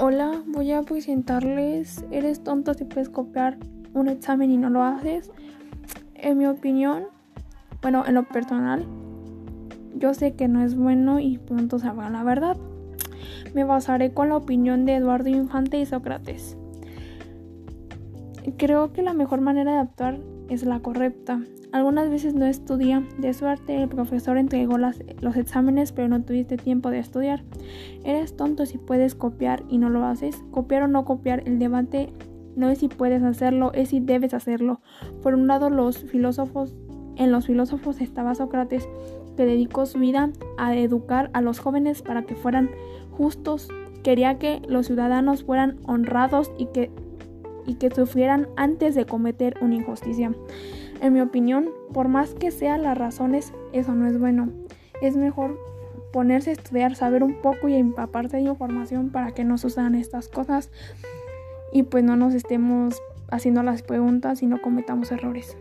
Hola, voy a presentarles, eres tonto si puedes copiar un examen y no lo haces. En mi opinión, bueno, en lo personal, yo sé que no es bueno y pronto sabrán la verdad. Me basaré con la opinión de Eduardo Infante y Sócrates. Creo que la mejor manera de actuar es la correcta. Algunas veces no estudia, de suerte el profesor entregó los exámenes pero no tuviste tiempo de estudiar. Eres tonto si puedes copiar y no lo haces. Copiar o no copiar, el debate no es si puedes hacerlo, es si debes hacerlo. Por un lado, los filósofos, en los filósofos estaba Sócrates, que dedicó su vida a educar a los jóvenes para que fueran justos. Quería que los ciudadanos fueran honrados y que, y que sufrieran antes de cometer una injusticia. En mi opinión, por más que sean las razones, eso no es bueno. Es mejor ponerse a estudiar, saber un poco y empaparse de información para que no sucedan estas cosas y pues no nos estemos haciendo las preguntas y no cometamos errores.